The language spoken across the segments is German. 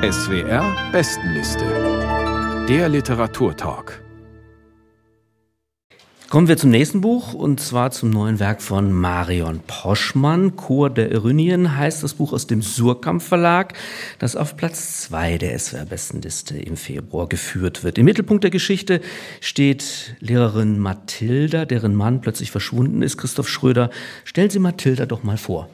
SWR Bestenliste. Der Literaturtalk. Kommen wir zum nächsten Buch und zwar zum neuen Werk von Marion Poschmann. Chor der Erinien heißt das Buch aus dem Surkamp Verlag, das auf Platz zwei der SWR-Bestenliste im Februar geführt wird. Im Mittelpunkt der Geschichte steht Lehrerin Mathilda, deren Mann plötzlich verschwunden ist. Christoph Schröder, stellen Sie Mathilda doch mal vor.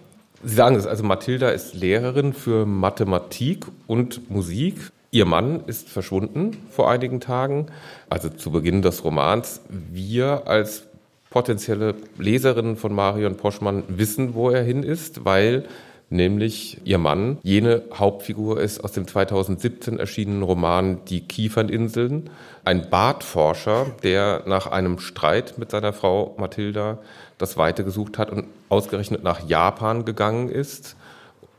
Sie sagen es, also Mathilda ist Lehrerin für Mathematik und Musik Ihr Mann ist verschwunden vor einigen Tagen, also zu Beginn des Romans. Wir als potenzielle Leserinnen von Marion Poschmann wissen, wo er hin ist, weil nämlich ihr Mann. Jene Hauptfigur ist aus dem 2017 erschienenen Roman Die Kieferninseln, ein Bartforscher, der nach einem Streit mit seiner Frau Mathilda das Weite gesucht hat und ausgerechnet nach Japan gegangen ist.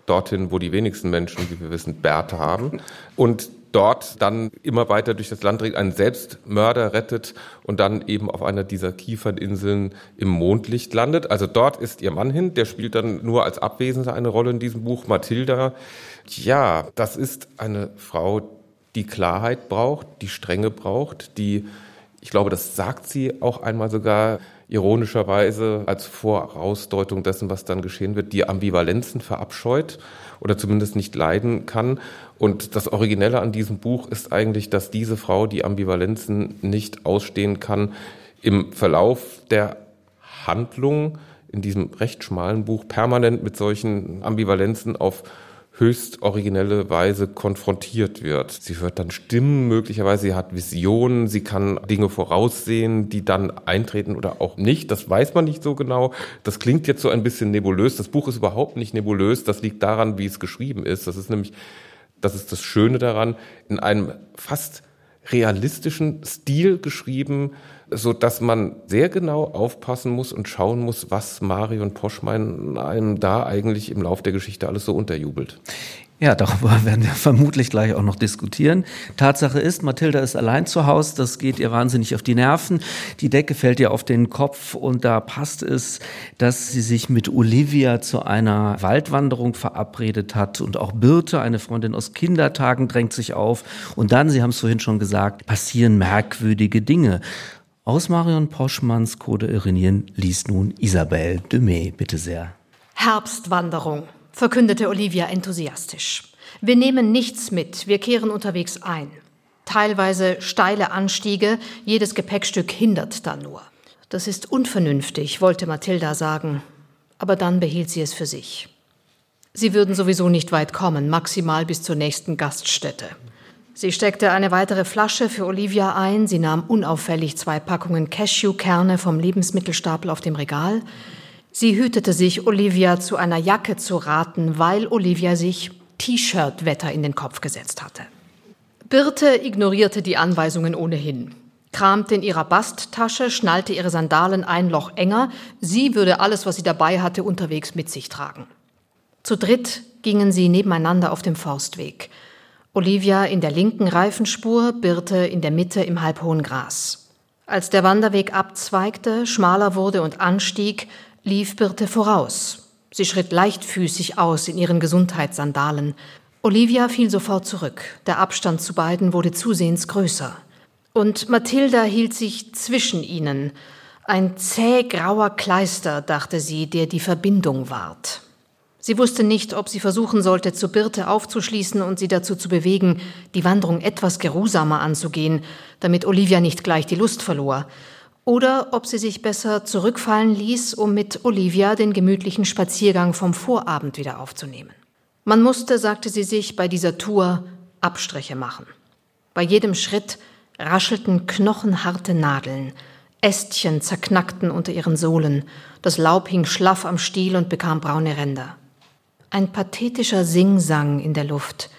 Dorthin, wo die wenigsten Menschen, wie wir wissen, Bärte haben. Und dort dann immer weiter durch das Land dreht, einen Selbstmörder rettet und dann eben auf einer dieser Kieferninseln im Mondlicht landet. Also dort ist ihr Mann hin, der spielt dann nur als Abwesender eine Rolle in diesem Buch. Mathilda, ja, das ist eine Frau, die Klarheit braucht, die Strenge braucht, die, ich glaube, das sagt sie auch einmal sogar, ironischerweise als Vorausdeutung dessen, was dann geschehen wird, die Ambivalenzen verabscheut oder zumindest nicht leiden kann. Und das Originelle an diesem Buch ist eigentlich, dass diese Frau die Ambivalenzen nicht ausstehen kann. Im Verlauf der Handlung in diesem recht schmalen Buch permanent mit solchen Ambivalenzen auf höchst originelle Weise konfrontiert wird. Sie hört dann Stimmen möglicherweise, sie hat Visionen, sie kann Dinge voraussehen, die dann eintreten oder auch nicht. Das weiß man nicht so genau. Das klingt jetzt so ein bisschen nebulös. Das Buch ist überhaupt nicht nebulös. Das liegt daran, wie es geschrieben ist. Das ist nämlich, das ist das Schöne daran, in einem fast realistischen Stil geschrieben, so dass man sehr genau aufpassen muss und schauen muss, was Marion Poschmein einem da eigentlich im Lauf der Geschichte alles so unterjubelt. Ja, darüber werden wir vermutlich gleich auch noch diskutieren. Tatsache ist, Mathilda ist allein zu Hause, das geht ihr wahnsinnig auf die Nerven. Die Decke fällt ihr auf den Kopf und da passt es, dass sie sich mit Olivia zu einer Waldwanderung verabredet hat und auch Birte, eine Freundin aus Kindertagen, drängt sich auf. Und dann, Sie haben es vorhin schon gesagt, passieren merkwürdige Dinge. Aus Marion Poschmanns Code Irinien liest nun Isabelle Demey, bitte sehr. Herbstwanderung, verkündete Olivia enthusiastisch. Wir nehmen nichts mit, wir kehren unterwegs ein. Teilweise steile Anstiege, jedes Gepäckstück hindert da nur. Das ist unvernünftig, wollte Mathilda sagen, aber dann behielt sie es für sich. Sie würden sowieso nicht weit kommen, maximal bis zur nächsten Gaststätte. Sie steckte eine weitere Flasche für Olivia ein, sie nahm unauffällig zwei Packungen Cashewkerne vom Lebensmittelstapel auf dem Regal. Sie hütete sich, Olivia zu einer Jacke zu raten, weil Olivia sich T-Shirt-Wetter in den Kopf gesetzt hatte. Birte ignorierte die Anweisungen ohnehin, kramte in ihrer Basttasche, schnallte ihre Sandalen ein Loch enger, sie würde alles, was sie dabei hatte, unterwegs mit sich tragen. Zu dritt gingen sie nebeneinander auf dem Forstweg – Olivia in der linken Reifenspur, Birte in der Mitte im halbhohen Gras. Als der Wanderweg abzweigte, schmaler wurde und anstieg, lief Birte voraus. Sie schritt leichtfüßig aus in ihren Gesundheitssandalen. Olivia fiel sofort zurück. Der Abstand zu beiden wurde zusehends größer. Und Mathilda hielt sich zwischen ihnen. Ein zäh grauer Kleister, dachte sie, der die Verbindung ward. Sie wusste nicht, ob sie versuchen sollte, zu Birte aufzuschließen und sie dazu zu bewegen, die Wanderung etwas geruhsamer anzugehen, damit Olivia nicht gleich die Lust verlor, oder ob sie sich besser zurückfallen ließ, um mit Olivia den gemütlichen Spaziergang vom Vorabend wieder aufzunehmen. Man musste, sagte sie sich, bei dieser Tour Abstriche machen. Bei jedem Schritt raschelten knochenharte Nadeln, Ästchen zerknackten unter ihren Sohlen, das Laub hing schlaff am Stiel und bekam braune Ränder. Ein pathetischer Singsang in der Luft,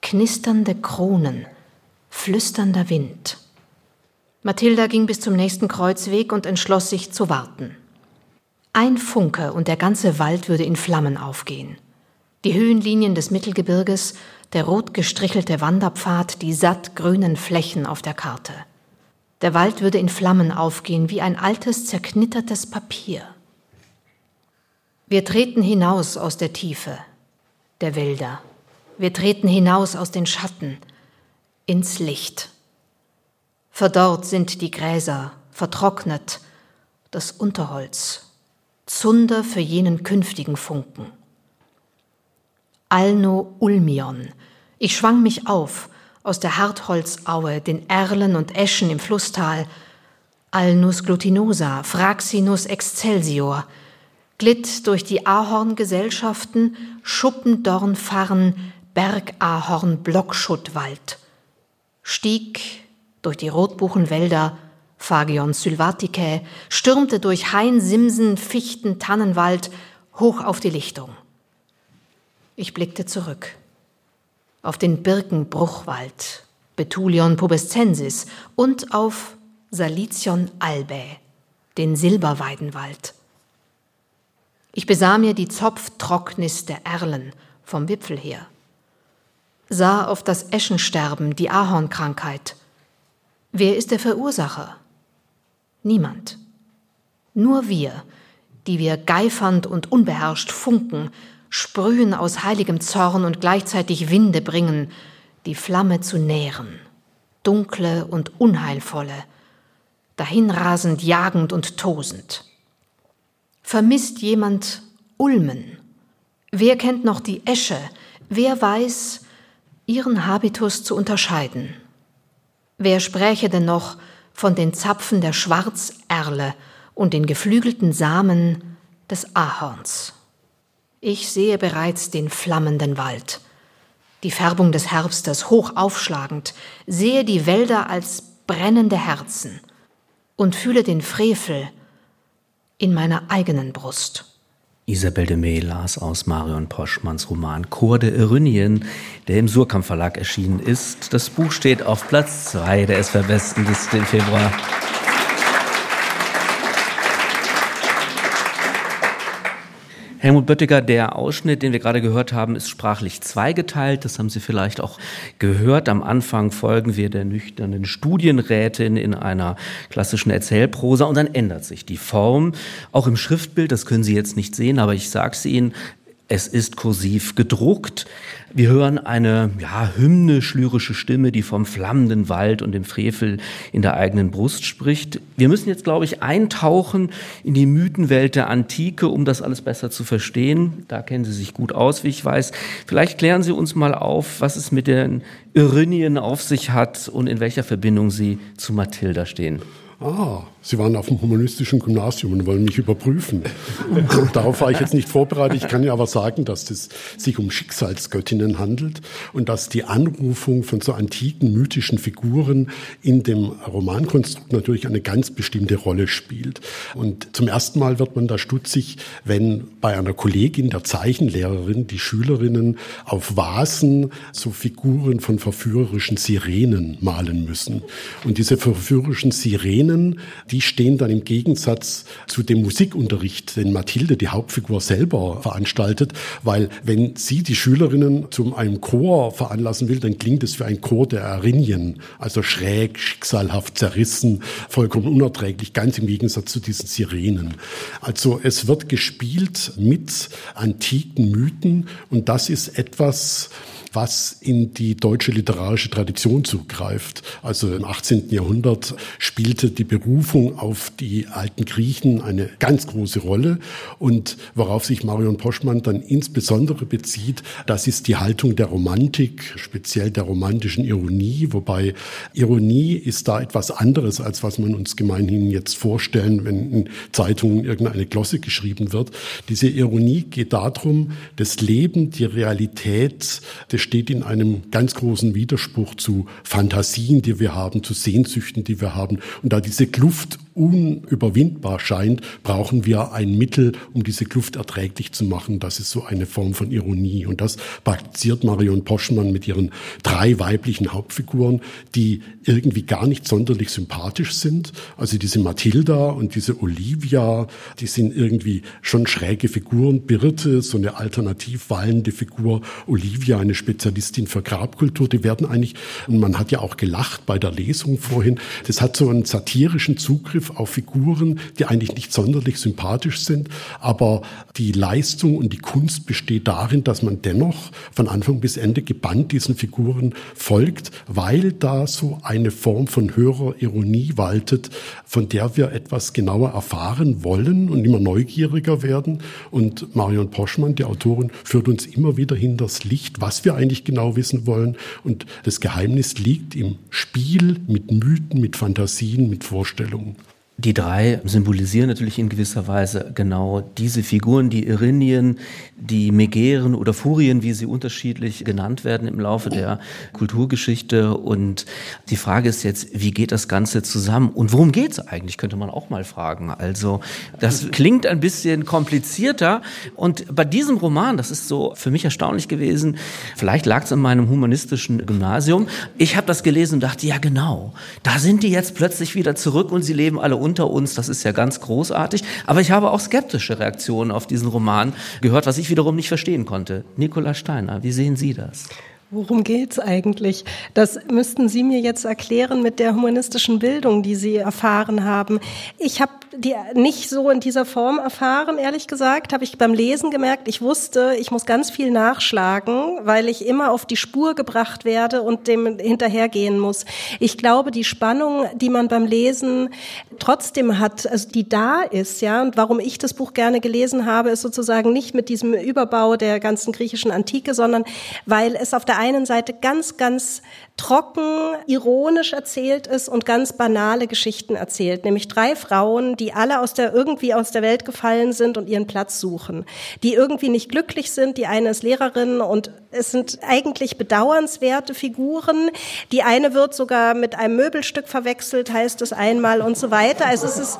knisternde Kronen, flüsternder Wind. Mathilda ging bis zum nächsten Kreuzweg und entschloss sich zu warten. Ein Funke und der ganze Wald würde in Flammen aufgehen. Die Höhenlinien des Mittelgebirges, der rot gestrichelte Wanderpfad, die sattgrünen Flächen auf der Karte. Der Wald würde in Flammen aufgehen wie ein altes, zerknittertes Papier. Wir treten hinaus aus der Tiefe der Wälder. Wir treten hinaus aus den Schatten ins Licht. Verdorrt sind die Gräser, vertrocknet das Unterholz, Zunder für jenen künftigen Funken. Alno Ulmion, ich schwang mich auf aus der Hartholzaue, den Erlen und Eschen im Flusstal, Alnus glutinosa, Fraxinus excelsior, glitt durch die Ahorngesellschaften, Schuppendornfarren, Bergahorn, Blockschuttwald, stieg durch die Rotbuchenwälder, Phagion sylvaticae, stürmte durch Hain, Simsen, Fichten, Tannenwald hoch auf die Lichtung. Ich blickte zurück auf den Birkenbruchwald, Betulion pubescensis und auf Salicion albae, den Silberweidenwald. Ich besah mir die Zopftrocknis der Erlen vom Wipfel her, sah auf das Eschensterben, die Ahornkrankheit. Wer ist der Verursacher? Niemand. Nur wir, die wir geifernd und unbeherrscht funken, sprühen aus heiligem Zorn und gleichzeitig Winde bringen, die Flamme zu nähren, dunkle und unheilvolle, dahinrasend, jagend und tosend. Vermisst jemand Ulmen? Wer kennt noch die Esche? Wer weiß, ihren Habitus zu unterscheiden? Wer spräche denn noch von den Zapfen der Schwarzerle und den geflügelten Samen des Ahorns? Ich sehe bereits den flammenden Wald, die Färbung des Herbstes hoch aufschlagend, sehe die Wälder als brennende Herzen und fühle den Frevel in meiner eigenen Brust. Isabel de May las aus Marion Poschmanns Roman Chor der Irynien, der im Surkamp Verlag erschienen ist. Das Buch steht auf Platz zwei der SWR-Bestenliste im Februar. Helmut Böttiger, der Ausschnitt, den wir gerade gehört haben, ist sprachlich zweigeteilt. Das haben Sie vielleicht auch gehört. Am Anfang folgen wir der nüchternen Studienrätin in einer klassischen Erzählprosa und dann ändert sich die Form. Auch im Schriftbild, das können Sie jetzt nicht sehen, aber ich sage es Ihnen, es ist kursiv gedruckt. Wir hören eine ja, hymnisch lyrische Stimme, die vom flammenden Wald und dem Frevel in der eigenen Brust spricht. Wir müssen jetzt, glaube ich, eintauchen in die Mythenwelt der Antike, um das alles besser zu verstehen. Da kennen Sie sich gut aus, wie ich weiß. Vielleicht klären Sie uns mal auf, was es mit den Irynien auf sich hat und in welcher Verbindung Sie zu Mathilda stehen. Ah, Sie waren auf dem humanistischen Gymnasium und wollen mich überprüfen. Darauf war ich jetzt nicht vorbereitet. Ich kann ja aber sagen, dass es sich um Schicksalsgöttinnen handelt und dass die Anrufung von so antiken mythischen Figuren in dem Romankonstrukt natürlich eine ganz bestimmte Rolle spielt. Und zum ersten Mal wird man da stutzig, wenn bei einer Kollegin, der Zeichenlehrerin, die Schülerinnen auf Vasen so Figuren von verführerischen Sirenen malen müssen. Und diese verführerischen Sirenen, die die stehen dann im Gegensatz zu dem Musikunterricht, den Mathilde, die Hauptfigur, selber veranstaltet, weil wenn sie die Schülerinnen zu einem Chor veranlassen will, dann klingt es für ein Chor der Arinien, also schräg, schicksalhaft, zerrissen, vollkommen unerträglich, ganz im Gegensatz zu diesen Sirenen. Also es wird gespielt mit antiken Mythen und das ist etwas, was in die deutsche literarische Tradition zugreift. Also im 18. Jahrhundert spielte die Berufung auf die alten Griechen eine ganz große Rolle. Und worauf sich Marion Poschmann dann insbesondere bezieht, das ist die Haltung der Romantik, speziell der romantischen Ironie, wobei Ironie ist da etwas anderes, als was man uns gemeinhin jetzt vorstellen, wenn in Zeitungen irgendeine Glosse geschrieben wird. Diese Ironie geht darum, das Leben, die Realität des steht in einem ganz großen Widerspruch zu Fantasien, die wir haben, zu Sehnsüchten, die wir haben. Und da diese Kluft unüberwindbar scheint, brauchen wir ein Mittel, um diese Kluft erträglich zu machen. Das ist so eine Form von Ironie. Und das praktiziert Marion Poschmann mit ihren drei weiblichen Hauptfiguren, die irgendwie gar nicht sonderlich sympathisch sind. Also diese Mathilda und diese Olivia, die sind irgendwie schon schräge Figuren. Birte, so eine alternativ wallende Figur. Olivia, eine Spezialistin für Grabkultur. Die werden eigentlich, man hat ja auch gelacht bei der Lesung vorhin, das hat so einen satirischen Zugriff Zugriff auf Figuren, die eigentlich nicht sonderlich sympathisch sind, aber die Leistung und die Kunst besteht darin, dass man dennoch von Anfang bis Ende gebannt diesen Figuren folgt, weil da so eine Form von höherer Ironie waltet, von der wir etwas genauer erfahren wollen und immer neugieriger werden. Und Marion Poschmann, die Autorin, führt uns immer wieder hinters Licht, was wir eigentlich genau wissen wollen. Und das Geheimnis liegt im Spiel mit Mythen, mit Fantasien, mit Vorstellungen. Die drei symbolisieren natürlich in gewisser Weise genau diese Figuren, die Irinien, die Megeren oder Furien, wie sie unterschiedlich genannt werden im Laufe der Kulturgeschichte. Und die Frage ist jetzt, wie geht das Ganze zusammen? Und worum geht es eigentlich, könnte man auch mal fragen. Also das klingt ein bisschen komplizierter. Und bei diesem Roman, das ist so für mich erstaunlich gewesen, vielleicht lag es in meinem humanistischen Gymnasium, ich habe das gelesen und dachte, ja genau, da sind die jetzt plötzlich wieder zurück und sie leben alle unter uns, das ist ja ganz großartig. Aber ich habe auch skeptische Reaktionen auf diesen Roman gehört, was ich wiederum nicht verstehen konnte. Nikola Steiner, wie sehen Sie das? Worum geht's eigentlich? Das müssten Sie mir jetzt erklären mit der humanistischen Bildung, die Sie erfahren haben. Ich habe die nicht so in dieser Form erfahren, ehrlich gesagt, habe ich beim Lesen gemerkt. Ich wusste, ich muss ganz viel nachschlagen, weil ich immer auf die Spur gebracht werde und dem hinterhergehen muss. Ich glaube, die Spannung, die man beim Lesen trotzdem hat, also die da ist, ja, und warum ich das Buch gerne gelesen habe, ist sozusagen nicht mit diesem Überbau der ganzen griechischen Antike, sondern weil es auf der einen Seite ganz, ganz trocken, ironisch erzählt ist und ganz banale Geschichten erzählt, nämlich drei Frauen, die alle aus der, irgendwie aus der Welt gefallen sind und ihren Platz suchen, die irgendwie nicht glücklich sind. Die eine ist Lehrerin und es sind eigentlich bedauernswerte Figuren. Die eine wird sogar mit einem Möbelstück verwechselt, heißt es einmal und so weiter. Also es ist,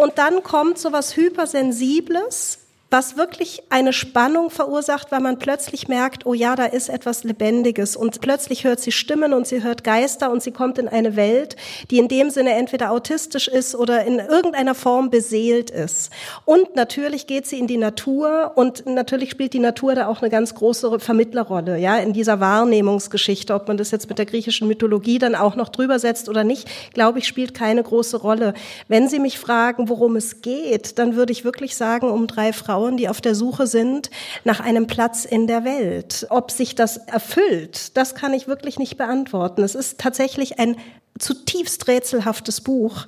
und dann kommt so was Hypersensibles, was wirklich eine Spannung verursacht, weil man plötzlich merkt, oh ja, da ist etwas Lebendiges und plötzlich hört sie Stimmen und sie hört Geister und sie kommt in eine Welt, die in dem Sinne entweder autistisch ist oder in irgendeiner Form beseelt ist. Und natürlich geht sie in die Natur und natürlich spielt die Natur da auch eine ganz große Vermittlerrolle, ja, in dieser Wahrnehmungsgeschichte. Ob man das jetzt mit der griechischen Mythologie dann auch noch drüber setzt oder nicht, glaube ich, spielt keine große Rolle. Wenn Sie mich fragen, worum es geht, dann würde ich wirklich sagen, um drei Frauen, Frauen, die auf der Suche sind nach einem Platz in der Welt. Ob sich das erfüllt, das kann ich wirklich nicht beantworten. Es ist tatsächlich ein zutiefst rätselhaftes Buch,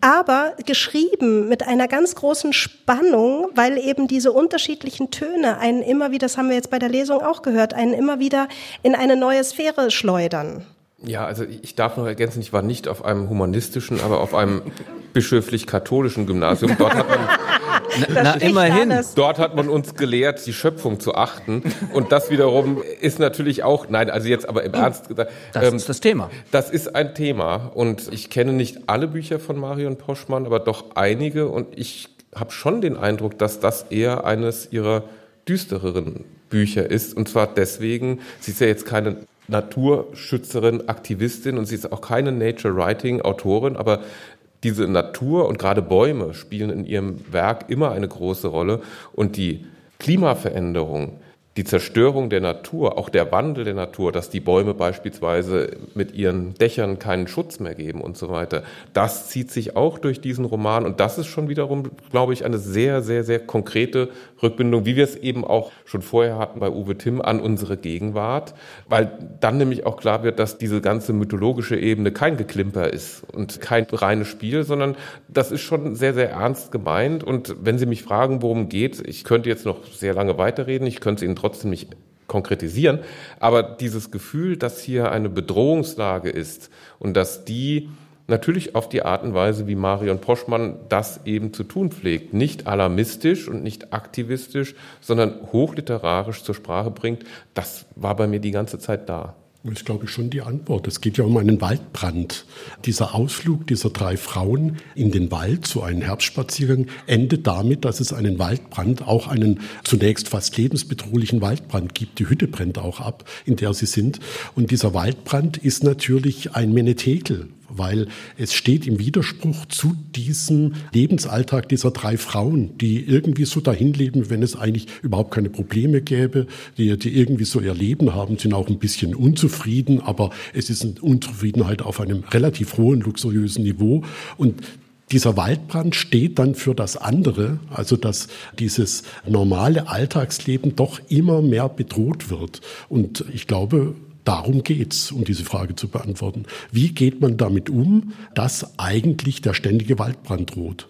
aber geschrieben mit einer ganz großen Spannung, weil eben diese unterschiedlichen Töne einen immer wieder, das haben wir jetzt bei der Lesung auch gehört, einen immer wieder in eine neue Sphäre schleudern. Ja, also ich darf noch ergänzen, ich war nicht auf einem humanistischen, aber auf einem bischöflich-katholischen Gymnasium. Dort hat man na, na immerhin. Dort hat man uns gelehrt, die Schöpfung zu achten. Und das wiederum ist natürlich auch, nein, also jetzt aber im Ernst gesagt. Das ähm, ist das Thema. Das ist ein Thema. Und ich kenne nicht alle Bücher von Marion Poschmann, aber doch einige. Und ich habe schon den Eindruck, dass das eher eines ihrer düstereren Bücher ist. Und zwar deswegen, sie ist ja jetzt keine Naturschützerin, Aktivistin und sie ist auch keine Nature Writing Autorin, aber diese Natur und gerade Bäume spielen in ihrem Werk immer eine große Rolle und die Klimaveränderung die Zerstörung der Natur, auch der Wandel der Natur, dass die Bäume beispielsweise mit ihren Dächern keinen Schutz mehr geben und so weiter, das zieht sich auch durch diesen Roman. Und das ist schon wiederum, glaube ich, eine sehr, sehr, sehr konkrete Rückbindung, wie wir es eben auch schon vorher hatten bei Uwe Timm an unsere Gegenwart, weil dann nämlich auch klar wird, dass diese ganze mythologische Ebene kein Geklimper ist und kein reines Spiel, sondern das ist schon sehr, sehr ernst gemeint. Und wenn Sie mich fragen, worum geht, ich könnte jetzt noch sehr lange weiterreden, ich könnte es Ihnen trotzdem nicht konkretisieren. Aber dieses Gefühl, dass hier eine Bedrohungslage ist und dass die natürlich auf die Art und Weise, wie Marion Poschmann das eben zu tun pflegt, nicht alarmistisch und nicht aktivistisch, sondern hochliterarisch zur Sprache bringt, das war bei mir die ganze Zeit da. Das ist, glaube ich, schon die Antwort. Es geht ja um einen Waldbrand. Dieser Ausflug dieser drei Frauen in den Wald, so einen Herbstspaziergang, endet damit, dass es einen Waldbrand, auch einen zunächst fast lebensbedrohlichen Waldbrand gibt. Die Hütte brennt auch ab, in der sie sind. Und dieser Waldbrand ist natürlich ein Menetekel weil es steht im Widerspruch zu diesem Lebensalltag dieser drei Frauen, die irgendwie so dahin leben, wenn es eigentlich überhaupt keine Probleme gäbe, die, die irgendwie so ihr Leben haben, sind auch ein bisschen unzufrieden, aber es ist eine Unzufriedenheit auf einem relativ hohen, luxuriösen Niveau und dieser Waldbrand steht dann für das andere, also dass dieses normale Alltagsleben doch immer mehr bedroht wird. Und ich glaube, Darum geht's, um diese Frage zu beantworten. Wie geht man damit um, dass eigentlich der ständige Waldbrand droht?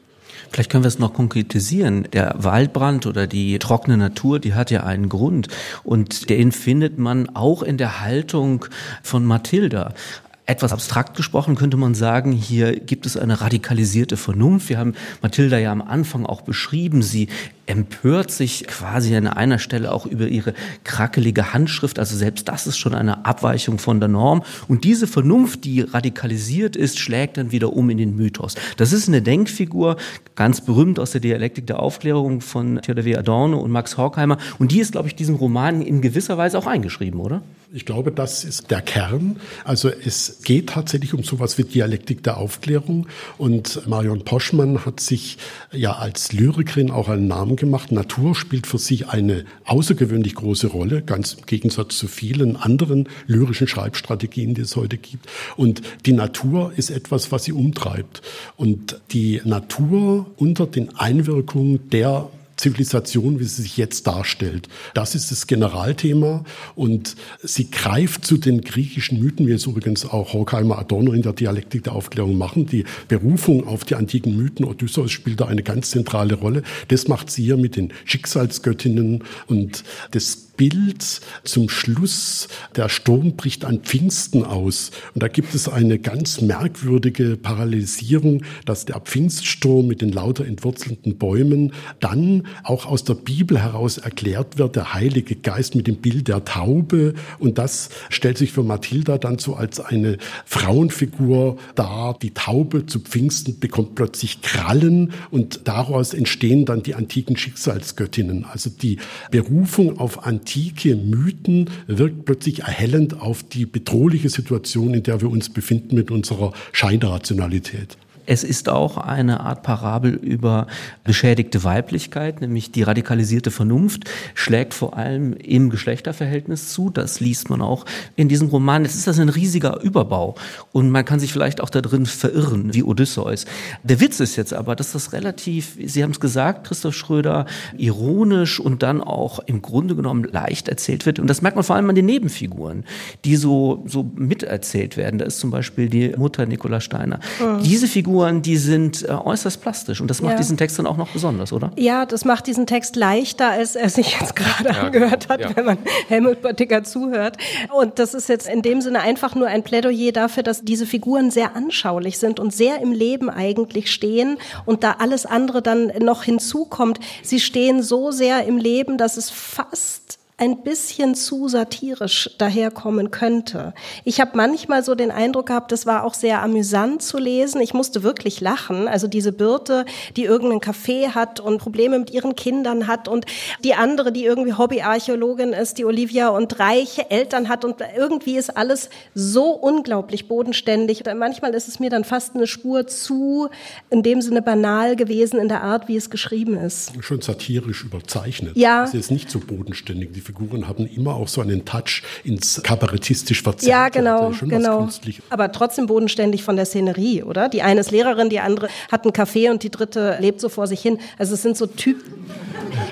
Vielleicht können wir es noch konkretisieren. Der Waldbrand oder die trockene Natur, die hat ja einen Grund. Und den findet man auch in der Haltung von Mathilda. Etwas abstrakt gesprochen könnte man sagen, hier gibt es eine radikalisierte Vernunft. Wir haben Mathilda ja am Anfang auch beschrieben. Sie empört sich quasi an einer Stelle auch über ihre krackelige Handschrift. Also selbst das ist schon eine Abweichung von der Norm. Und diese Vernunft, die radikalisiert ist, schlägt dann wieder um in den Mythos. Das ist eine Denkfigur, ganz berühmt aus der Dialektik der Aufklärung von Theodor W. Adorno und Max Horkheimer. Und die ist, glaube ich, diesem Roman in gewisser Weise auch eingeschrieben, oder? Ich glaube, das ist der Kern. Also es geht tatsächlich um sowas wie Dialektik der Aufklärung. Und Marion Poschmann hat sich ja als Lyrikerin auch einen Namen gemacht. Natur spielt für sie eine außergewöhnlich große Rolle, ganz im Gegensatz zu vielen anderen lyrischen Schreibstrategien, die es heute gibt. Und die Natur ist etwas, was sie umtreibt. Und die Natur unter den Einwirkungen der Zivilisation, wie sie sich jetzt darstellt. Das ist das Generalthema und sie greift zu den griechischen Mythen, wie es übrigens auch Horkheimer Adorno in der Dialektik der Aufklärung machen. Die Berufung auf die antiken Mythen, Odysseus spielt da eine ganz zentrale Rolle. Das macht sie hier mit den Schicksalsgöttinnen und das Bild zum Schluss, der Sturm bricht an Pfingsten aus. Und da gibt es eine ganz merkwürdige Parallelisierung, dass der Pfingststurm mit den lauter entwurzelnden Bäumen dann auch aus der Bibel heraus erklärt wird, der Heilige Geist mit dem Bild der Taube. Und das stellt sich für Mathilda dann so als eine Frauenfigur dar. Die Taube zu Pfingsten bekommt plötzlich Krallen und daraus entstehen dann die antiken Schicksalsgöttinnen. Also die Berufung auf antike Mythen wirkt plötzlich erhellend auf die bedrohliche Situation, in der wir uns befinden mit unserer Scheinrationalität. Es ist auch eine Art Parabel über beschädigte Weiblichkeit, nämlich die radikalisierte Vernunft schlägt vor allem im Geschlechterverhältnis zu. Das liest man auch in diesem Roman. Es ist das ein riesiger Überbau und man kann sich vielleicht auch da drin verirren, wie Odysseus. Der Witz ist jetzt aber, dass das relativ, Sie haben es gesagt, Christoph Schröder, ironisch und dann auch im Grunde genommen leicht erzählt wird. Und das merkt man vor allem an den Nebenfiguren, die so, so miterzählt werden. Da ist zum Beispiel die Mutter Nicola Steiner. Mhm. Diese Figur Figuren, die sind äh, äußerst plastisch und das macht ja. diesen Text dann auch noch besonders, oder? Ja, das macht diesen Text leichter, als er sich jetzt gerade ja, angehört hat, ja. wenn man Helmut Böttiger zuhört. Und das ist jetzt in dem Sinne einfach nur ein Plädoyer dafür, dass diese Figuren sehr anschaulich sind und sehr im Leben eigentlich stehen und da alles andere dann noch hinzukommt. Sie stehen so sehr im Leben, dass es fast ein bisschen zu satirisch daherkommen könnte. Ich habe manchmal so den Eindruck gehabt, das war auch sehr amüsant zu lesen. Ich musste wirklich lachen. Also diese Birte, die irgendeinen Café hat und Probleme mit ihren Kindern hat und die andere, die irgendwie Hobbyarchäologin ist, die Olivia und reiche Eltern hat und irgendwie ist alles so unglaublich bodenständig. Manchmal ist es mir dann fast eine Spur zu, in dem Sinne banal gewesen in der Art, wie es geschrieben ist. Schon satirisch überzeichnet. Ja. Es ist nicht so bodenständig. Die Figuren haben immer auch so einen Touch ins kabarettistisch verzerrte. Ja, genau, genau. Aber trotzdem bodenständig von der Szenerie, oder? Die eine ist Lehrerin, die andere hat einen Café und die dritte lebt so vor sich hin. Also es sind so Typen.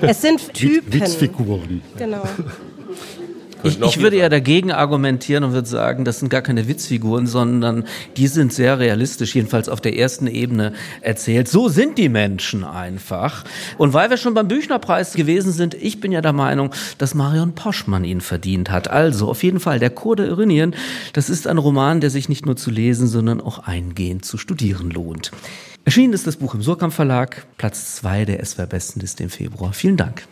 Es sind Typen. Witzfiguren. Genau. Ich, ich würde ja dagegen argumentieren und würde sagen, das sind gar keine Witzfiguren, sondern die sind sehr realistisch, jedenfalls auf der ersten Ebene erzählt. So sind die Menschen einfach. Und weil wir schon beim Büchnerpreis gewesen sind, ich bin ja der Meinung, dass Marion Poschmann ihn verdient hat. Also auf jeden Fall, der Chor der Irinien, das ist ein Roman, der sich nicht nur zu lesen, sondern auch eingehend zu studieren lohnt. Erschienen ist das Buch im Surkamp Verlag, Platz zwei der SWR Bestenliste im Februar. Vielen Dank.